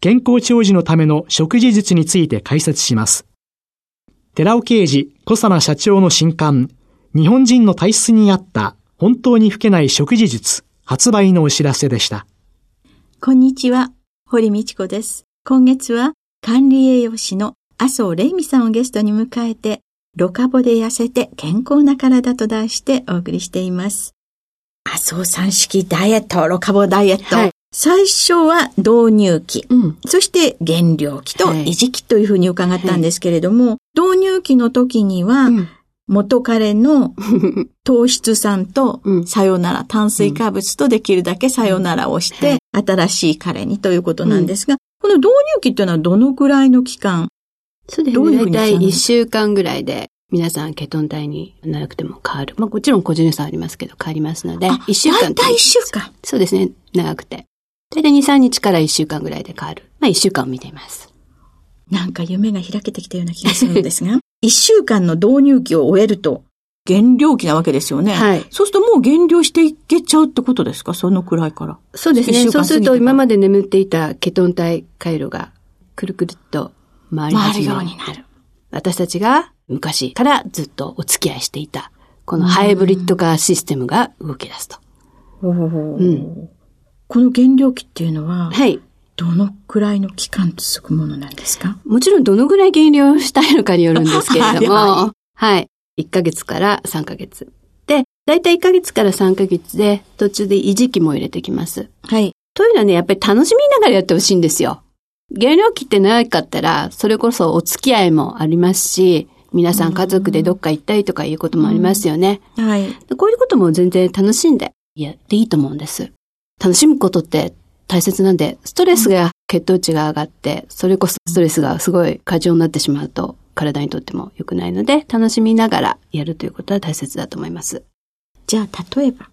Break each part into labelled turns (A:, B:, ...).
A: 健康長寿のための食事術について解説します。寺尾啓治小佐奈社長の新刊、日本人の体質に合った本当に老けない食事術発売のお知らせでした。
B: こんにちは、堀道子です。今月は管理栄養士の麻生玲美さんをゲストに迎えて、ロカボで痩せて健康な体と題してお送りしています。麻生さん式ダイエット、ロカボダイエット。はい、最初は導入期、うん、そして減量期と維持期というふうに伺ったんですけれども、はい、導入期の時には、元彼の 糖質酸とさよなら、炭水化物とできるだけさよならをして、新しい彼にということなんですが、この導入期っていうのはどのくらいの期間？
C: そうですね。だいたい1週間ぐらいで、皆さんケトン体になくても変わる。まあもちろん個人差ありますけど変わりますので、
B: 1週間。だいたい1週間。
C: そうですね。長くて。だいたい2、3日から1週間ぐらいで変わる。まあ1週間を見ています。
B: なんか夢が開けてきたような気がするんですが、1週間の導入期を終えると、減量期なわけですよね。はい。そうするともう減量していけちゃうってことですか？そのくらいから。
C: そうですね。そうすると今まで眠っていたケトン体回路がくるくるっと回り始める。回るようになる。私たちが昔からずっとお付き合いしていた、このハイブリッド化システムが動き出すと。
B: うん、この減量期っていうのは、はい。どのくらいの期間続くものなんですか？
C: もちろんどのぐらい減量したいのかによるんですけれども、はい、はい。1ヶ月から3ヶ月。で、だいたい1ヶ月から3ヶ月で途中で維持期も入れてきます。はい。というのはね、やっぱり楽しみながらやってほしいんですよ。減量期って長かったら、それこそお付き合いもありますし、皆さん家族でどっか行ったりとかいうこともありますよね。うん、はい。こういうことも全然楽しんでやっていいと思うんです。楽しむことって大切なんで、ストレスが血糖値が上がって、それこそストレスがすごい過剰になってしまうと、体にとっても良くないので、楽しみながらやるということは大切だと思います。
B: じゃあ、例えば、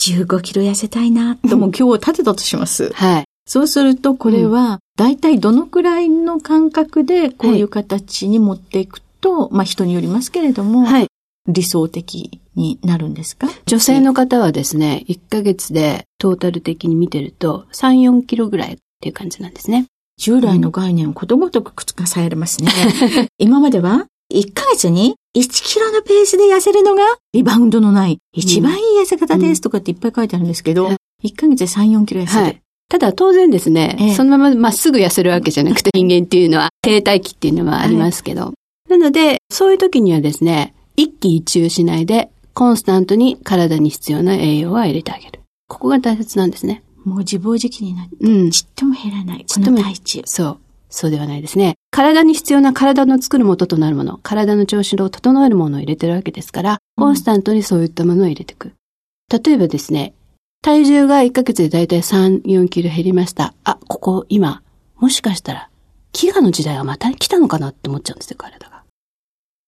B: 15キロ痩せたいな、とも今日立てたとします。はい。そうすると、これは、大体どのくらいの感覚で、こういう形に持っていくと、はい、まあ人によりますけれども、はい、理想的になるんですか？
C: 女性の方はですね、1ヶ月でトータル的に見てると、3、4キロぐらいっていう感じなんですね。
B: 従来の概念をことごとく覆されますね。今までは1ヶ月に1キロのペースで痩せるのがリバウンドのない一番いい痩せ方ですとかっていっぱい書いてあるんですけど、うん、1ヶ月で3、4キロ痩せる。はい
C: ただ当然ですね、ええ、そのまままっすぐ痩せるわけじゃなくて人間っていうのは停滞期っていうのはありますけど。はい、なので、そういう時にはですね、一喜一憂しないで、コンスタントに体に必要な栄養は入れてあげる。ここが大切なんですね。
B: もう自暴自棄になって、うん、ちっとも減らない。ちっとも体
C: 重。そう。そうではないですね。体に必要な体の作る元となるもの、体の調子を整えるものを入れてるわけですから、コンスタントにそういったものを入れていく。例えばですね、体重が1ヶ月でだいたい3、4キロ減りました。あ、ここ今、もしかしたら、飢餓の時代がまた来たのかなって思っちゃうんですよ、体が。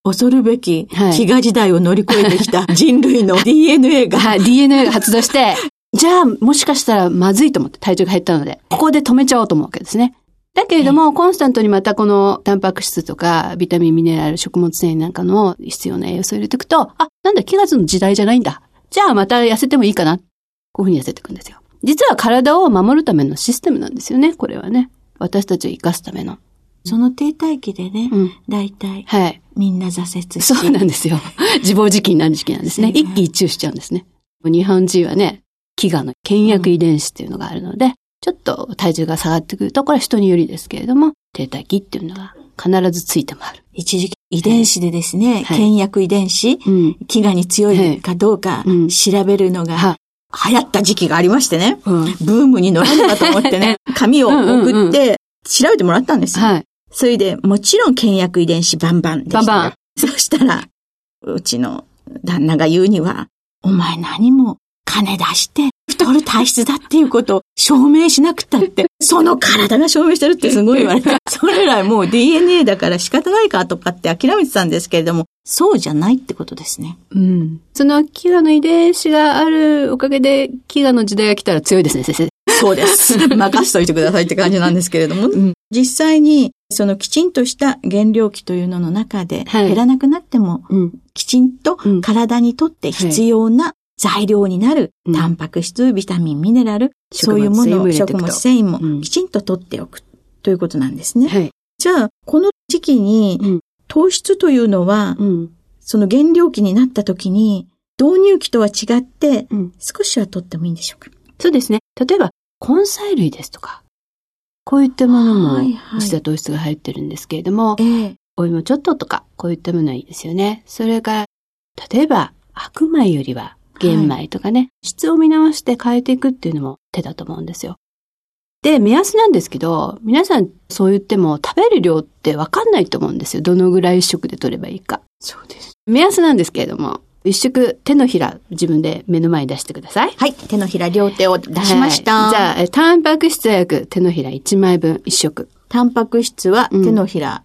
B: 恐るべき、飢餓時代を乗り越えてきた 人類の DNA が。
C: はい、DNA が発動して、じゃあ、もしかしたらまずいと思って体重が減ったので、ここで止めちゃおうと思うわけですね。だけれども、コンスタントにまたこのタンパク質とか、ビタミン、ミネラル、食物繊維なんかの必要な栄養素を入れていくと、あ、なんだ、飢餓の時代じゃないんだ。じゃあまた痩せてもいいかな。こういうふうに痩せていくんですよ。実は体を守るためのシステムなんですよね、これはね。私たちを生かすための。
B: その停滞期でね、うん、大体、はい。みんな挫折して。
C: そうなんですよ。自暴自棄になる時期なんですね。一喜一憂しちゃうんですね。日本人はね、飢餓の倹約遺伝子っていうのがあるので、うん、ちょっと体重が下がってくると、これは人によりですけれども、停滞期っていうのが必ずついて回る。
B: 一時期遺伝子でですね、はい、倹約遺伝子、うん、飢餓に強いかどうか調べるのが、流行った時期がありましてね、うん、ブームに乗らねばと思ってね、紙を送って調べてもらったんですよ。はい、それで、もちろん倹約遺伝子バンバンでした。バンバン。そしたら、うちの旦那が言うには、お前何も金出して太る体質だっていうことを証明しなくたって、その体が証明してるってすごい言われて、それらもう DNA だから仕方ないかとかって諦めてたんですけれども、そうじゃないってことですね。
C: うん。その飢餓の遺伝子があるおかげで、飢餓の時代が来たら強いですね、先生。
B: そうです。任しといてくださいって感じなんですけれども、うん、実際に、そのきちんとした原料期というのの中で、減らなくなっても、はい、きちんと体にとって必要な材料になる、タンパク質、ビタミン、ミネラル、そういうものを食物繊維もきちんと取っておくということなんですね。はい、じゃあ、この時期に、糖質というのは、その原料期になった時に、導入期とは違って、少しは取ってもいいんでしょうか、
C: そうですね。例えば、根菜類ですとか、こういったものも、実は糖質が入ってるんですけれども、はいはい、お芋ちょっととか、こういったものはいいですよね。それが、例えば、白米よりは玄米とかね、はい、質を見直して変えていくっていうのも手だと思うんですよ。で、目安なんですけど、皆さんそう言っても食べる量ってわかんないと思うんですよ。どのぐらい一食で取ればいいか。
B: そうです。
C: 目安なんですけれども、一食手のひら自分で目の前に出してください。
B: はい。手のひら両手を出しました。
C: はい、じゃあ、タンパク質は約手のひら1枚分一食。
B: タンパク質は手のひら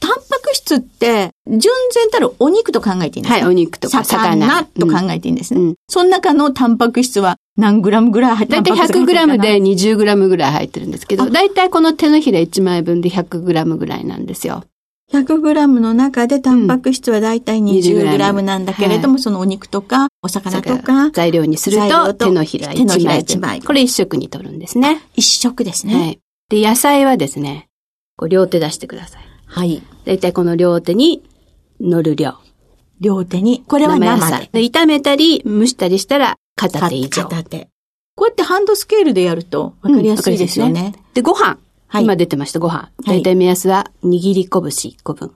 B: タンパク質って、純然たるお肉と考えていいんですか？
C: はい、お肉とか
B: 魚と考えていいんですね。うん、その中のタンパク質は何グラムぐらい入ってる？
C: だいたい100グラムで20グラムぐらい入ってるんですけど、だいたいこの手のひら1枚分で100グラムぐらいなんですよ。
B: 100グラムの中でタンパク質はだいたい20グラムなんだけれども、うん、そのお肉とかお魚とか。
C: 材料にすると手のひら1枚。枚1枚。これ1食に取るんですね。
B: 1食ですね。はい。
C: で、野菜はですね、こう両手出してください。
B: はい。
C: だいたいこの両手に乗る量。
B: 両手に、これは生で。
C: で炒めたり蒸したりしたら片手以上。
B: 片手。こうやってハンドスケールでやると分かりやすいですよね。うん、
C: で、ご飯。はい、今出てました、ご飯。だいたい目安は握り拳1個分。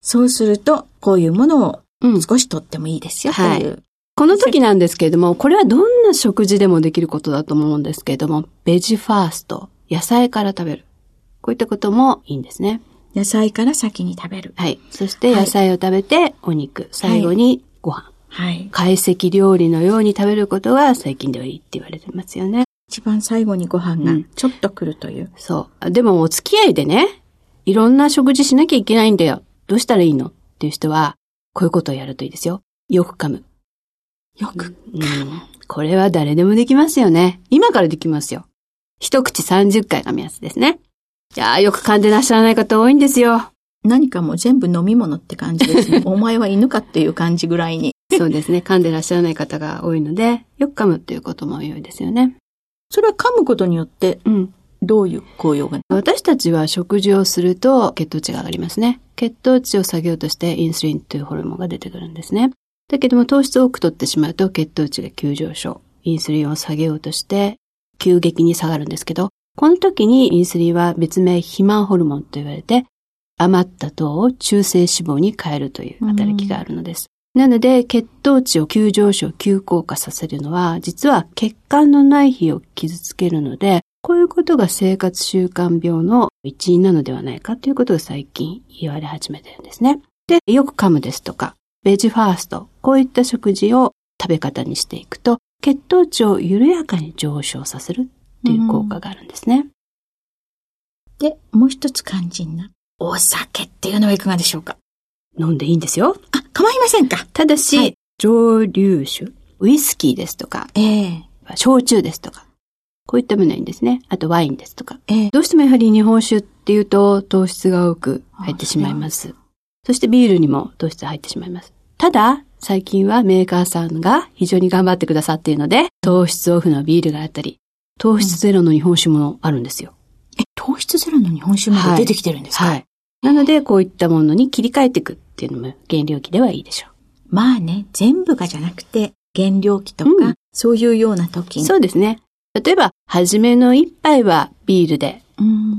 B: そうすると、こういうものを少し取ってもいいですよ、という、はい。
C: この時なんですけれども、これはどんな食事でもできることだと思うんですけれども、ベジファースト、野菜から食べる。こういったこともいいんですね。
B: 野菜から先に食べる。
C: はい。そして野菜を食べて、お肉、はい、最後にご飯。はい。懐石料理のように食べることが最近ではいいって言われてますよね。
B: 一番最後にご飯がちょっと来るという、うん。
C: そう。でもお付き合いでね、いろんな食事しなきゃいけないんだよ。どうしたらいいの？っていう人は、こういうことをやるといいですよ。よく噛む。
B: よく
C: 噛む。うん、これは誰でもできますよね。今からできますよ。一口30回が目安ですね。いやー、よく噛んでらっしゃらない方多いんですよ。
B: 何かもう全部飲み物って感じですね。お前は犬かっていう感じぐらいに。
C: そうですね。噛んでらっしゃらない方が多いので、よく噛むっていうことも良いですよね。
B: それは噛むことによって、うん。どういう効用が？
C: 私たちは食事をすると血糖値が上がりますね。血糖値を下げようとしてインスリンというホルモンが出てくるんですね。だけども糖質を多く取ってしまうと血糖値が急上昇。インスリンを下げようとして急激に下がるんですけど、この時にインスリンは別名肥満ホルモンと言われて、余った糖を中性脂肪に変えるという働きがあるのです。なので、血糖値を急上昇、急降下させるのは、実は血管の内皮を傷つけるので、こういうことが生活習慣病の一因なのではないかということが最近言われ始めてるんですね。で、よく噛むですとか、ベジファースト、こういった食事を食べ方にしていくと、血糖値を緩やかに上昇させるっていう効果があるんですね。
B: で、もう一つ肝心な、お酒っていうのはいかがでしょうか？
C: 飲んでいいんですよ。
B: あ、構いませんか。
C: ただし、はい、蒸留酒、ウイスキーですとか、えー、焼酎ですとか、こういったものはいいんですね。あとワインですとか。えー、どうしてもやはり日本酒っていうと糖質が多く入ってしまいます。そしてビールにも糖質入ってしまいます。ただ、最近はメーカーさんが非常に頑張ってくださっているので、糖質オフのビールがあったり、糖質ゼロの日本酒もあるんですよ。
B: え、糖質ゼロの日本酒まで出てきてるんですか、はい、はい。
C: なので、こういったものに切り替えていくっていうのも原料期ではいいでしょう。
B: まあね、全部がじゃなくて、原料期とか、うん、そういうような時
C: に。そうですね。例えば、初めの一杯はビールで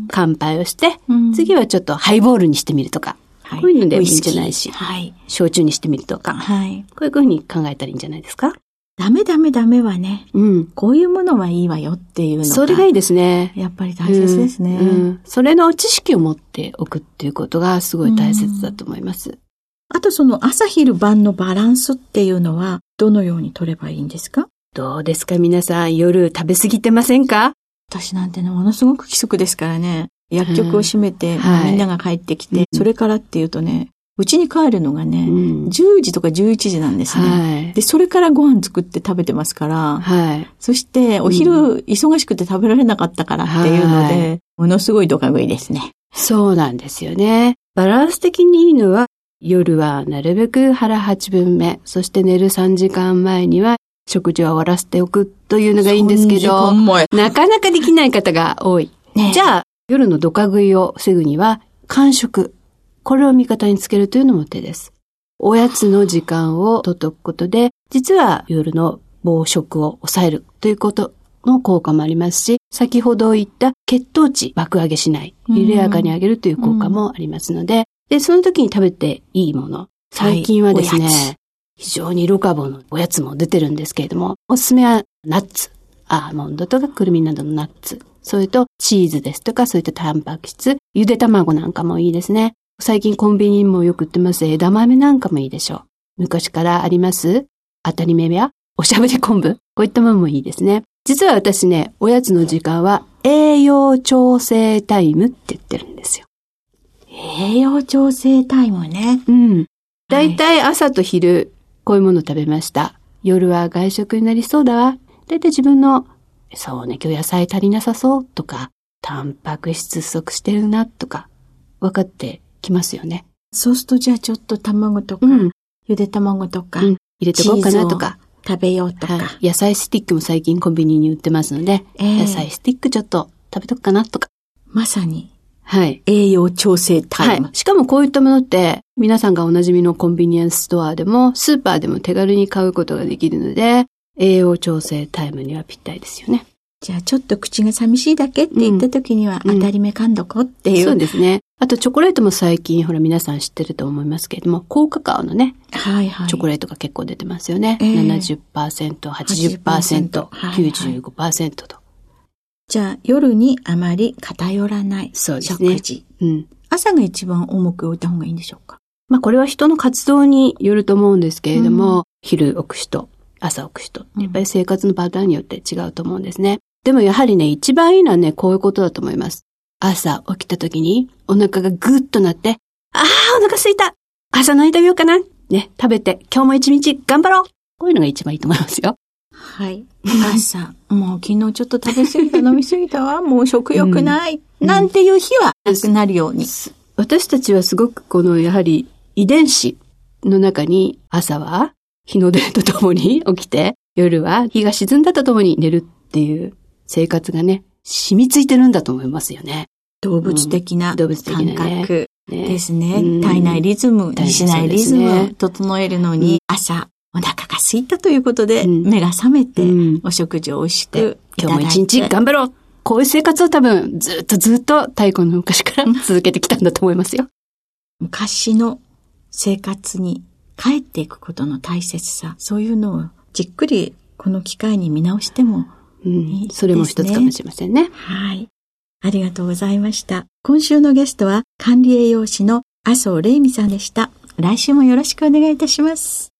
C: 乾杯をして、次はちょっとハイボールにしてみるとか、はい、こういうのでもいいんじゃないし、はい、焼酎にしてみるとか、はい、こういうふうに考えたらいいんじゃないですか？
B: ダメダメダメはね、うん、こういうものはいいわよっていうのが。
C: それがいいですね。
B: やっぱり大切ですね、うんう
C: ん、それの知識を持っておくっていうことがすごい大切だと思います。
B: あとその朝昼晩のバランスっていうのはどのように取ればいいんですか？
C: どうですか皆さん。夜食べ過ぎてませんか？
B: 私なんてね、ものすごく規則ですからね。薬局を閉めて、うん。みんなが帰ってきて、それからっていうとね、うちに帰るのがね、うん、10時とか11時なんですね、はい。で、それからご飯作って食べてますから、はい、そしてお昼忙しくて食べられなかったからっていうので、はい、ものすごいドカ食いですね。
C: そうなんですよね。バランス的にいいのは、夜はなるべく腹8分目、そして寝る3時間前には食事を終わらせておくというのがいいんですけど、なかなかできない方が多い。ね、じゃあ、夜のドカ食いを防ぐには、間食。これを味方につけるというのも手です。おやつの時間をとっておくことで、実は夜の暴食を抑えるということの効果もありますし、先ほど言った血糖値爆上げしない、緩やかに上げるという効果もありますので、で、その時に食べていいもの。最近はですね、はい非常にロカボのおやつも出てるんですけれども、おすすめはナッツ、アーモンドとかくるみなどのナッツ、それとチーズですとか、そういったタンパク質、ゆで卵なんかもいいですね。最近コンビニにもよく売ってます枝豆なんかもいいでしょう。昔からあります？当たり目やおしゃぶり昆布？こういったものもいいですね。実は私ね、おやつの時間は栄養調整タイムって言ってるんですよ。
B: 栄養調整タイムね。
C: うん。だいたい朝と昼、こういうもの食べました。夜は外食になりそうだわ。だいたい自分の、そうね、今日野菜足りなさそうとか、タンパク質不足してるなとか、分かってきますよね。
B: そうするとじゃあちょっと卵とか、うん、ゆで卵とか、うん、
C: 入れてこうかなとか。
B: 食べようとか、はい、
C: 野菜スティックも最近コンビニに売ってますので、えー、野菜スティックちょっと食べとくかなとか。
B: まさにはい。栄養調整タイム。はい。
C: しかもこういったものって、皆さんがおなじみのコンビニエンスストアでも、スーパーでも手軽に買うことができるので、栄養調整タイムにはぴったりですよね。
B: じゃあちょっと口が寂しいだけって言った時には、当たり目かんどこっていう、うん
C: うん、そうですね。あとチョコレートも最近、ほら皆さん知ってると思いますけれども、高カカオのね、はいはい、チョコレートが結構出てますよね。えー、70%、80%、95%と。
B: じゃあ夜にあまり偏らない食事。ね、うん。朝が一番重く置いた方がいいんでしょうか？
C: まあこれは人の活動によると思うんですけれども、うん、昼置く人、朝置く人、やっぱり生活のパターンによって違うと思うんですね。でもやはりね、一番いいのはね、こういうことだと思います。朝起きた時にお腹がぐっとなって、ああ、お腹すいた。朝何食べようかな。ね、食べて今日も一日頑張ろう。こういうのが一番いいと思いますよ。
B: はい。朝、もう昨日ちょっと食べ過ぎた、飲み過ぎたわ、もう食欲ない、うん、なんていう日はなくなるように。
C: 私たちはすごくこの、やはり遺伝子の中に朝は日の出とともに起きて、夜は日が沈んだとともに寝るっていう生活がね、染みついてるんだと思いますよね。
B: 動物的な感覚ですね。ね体内リズム、しないリズム整えるのに、朝お腹が空いたということで、目が覚めて、お食事を美味しく
C: 今日も一日頑張ろう。こういう生活を多分ずっとずっと太古の昔から続けてきたんだと思いますよ。
B: 昔の生活に帰っていくことの大切さ、そういうのをじっくりこの機会に見直しても。うん、
C: それも一つかもしれませんね。
B: はい。ありがとうございました。今週のゲストは管理栄養士の麻生玲美さんでした。来週もよろしくお願いいたします。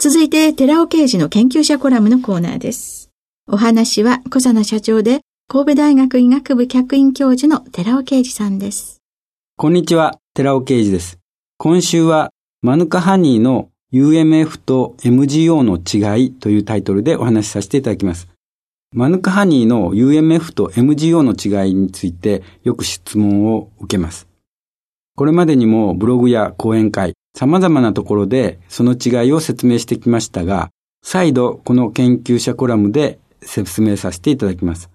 B: 続いて、寺尾刑事の研究者コラムのコーナーです。お話は、小佐奈社長で、神戸大学医学部客員教授の寺尾啓二さんです。
D: こんにちは、寺尾啓二です。今週は、マヌカハニーの UMF と MGO の違いというタイトルでお話しさせていただきます。マヌカハニーの UMF と MGO の違いについてよく質問を受けます。これまでにもブログや講演会、様々なところでその違いを説明してきましたが、再度この研究者コラムで説明させていただきます。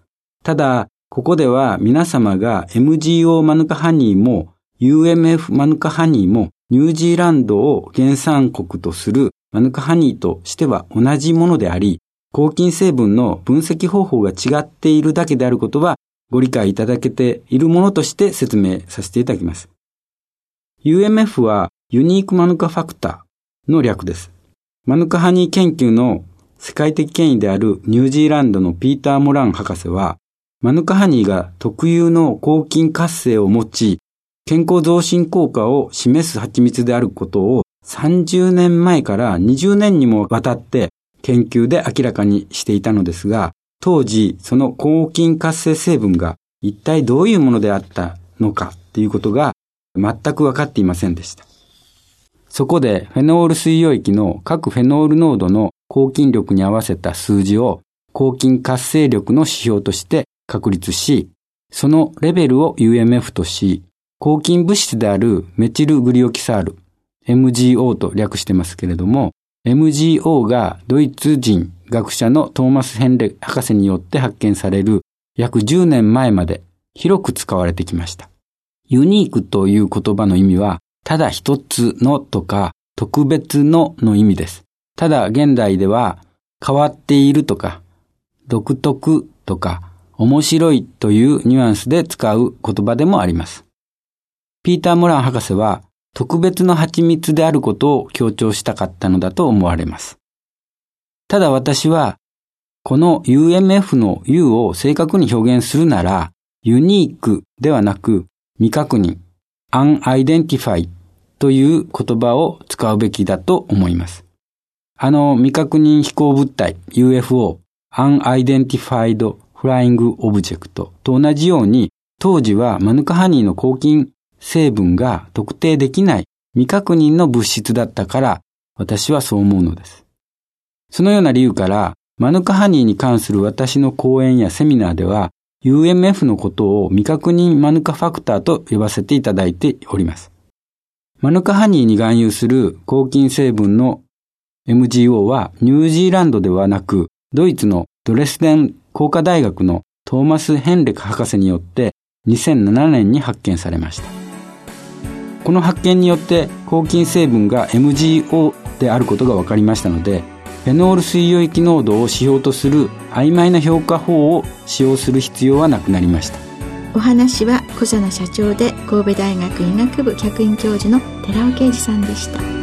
D: ただ、ここでは皆様が MGO マヌカハニーも UMF マヌカハニーもニュージーランドを原産国とするマヌカハニーとしては同じものであり、抗菌成分の分析方法が違っているだけであることはご理解いただけているものとして説明させていただきます。UMF はユニークマヌカファクターの略です。マヌカハニー研究の世界的権威であるニュージーランドのピーター・モラン博士は、マヌカハニーが特有の抗菌活性を持ち、健康増進効果を示す蜂蜜であることを30年前から20年にもわたって研究で明らかにしていたのですが、当時その抗菌活性成分が一体どういうものであったのかっていうことが全くわかっていませんでした。そこでフェノール水溶液の各フェノール濃度の抗菌力に合わせた数字を抗菌活性力の指標として確立し、そのレベルを UMF とし、抗菌物質であるメチルグリオキサール、MGO と略してますけれども、MGO がドイツ人学者のトーマス・ヘンレ博士によって発見される約10年前まで広く使われてきました。ユニークという言葉の意味はただ一つのとか特別のの意味です。ただ現代では変わっているとか独特とか面白いというニュアンスで使う言葉でもあります。ピーター・モラン博士は特別の蜂蜜であることを強調したかったのだと思われます。ただ私はこの UMF の U を正確に表現するならユニークではなく未確認 unidentified という言葉を使うべきだと思います。あの未確認飛行物体 UFO unidentified flying object と同じように当時はマヌカハニーの抗菌成分が特定できない未確認の物質だったから私はそう思うのです。そのような理由からマヌカハニーに関する私の講演やセミナーでは UMF のことを未確認マヌカファクターと呼ばせていただいております。マヌカハニーに含有する抗菌成分の MGO はニュージーランドではなくドイツのドレスデン工科大学のトーマス・ヘンレク博士によって2007年に発見されました。この発見によって抗菌成分が MGO であることが分かりましたのでフェノール水溶液濃度を指標とする曖昧な評価法を使用する必要はなくなりました。
B: お話は小佐奈社長で神戸大学医学部客員教授の寺尾啓二さんでした。